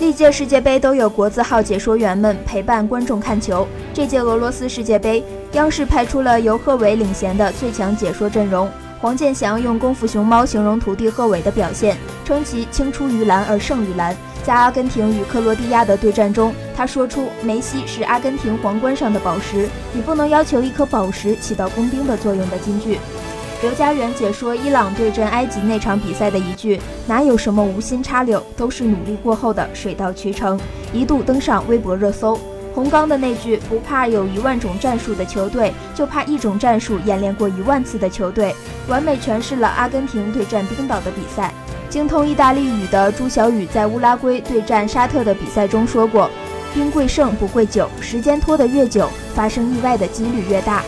历届世界杯都有国字号解说员们陪伴观众看球。这届俄罗斯世界杯，央视派出了由贺炜领衔的最强解说阵容。黄健翔用“功夫熊猫”形容徒弟贺炜的表现，称其青出于蓝而胜于蓝。在阿根廷与克罗地亚的对战中，他说出：“梅西是阿根廷皇冠上的宝石，你不能要求一颗宝石起到工兵的作用”的金句。刘家元解说伊朗对阵埃及那场比赛的一句：“哪有什么无心插柳，都是努力过后的水到渠成”，一度登上微博热搜。洪刚的那句“不怕有一万种战术的球队，就怕一种战术演练过一万次的球队”，完美诠释了阿根廷对战冰岛的比赛。精通意大利语的朱小雨在乌拉圭对战沙特的比赛中说过：“兵贵胜不贵久，时间拖得越久，发生意外的几率越大。”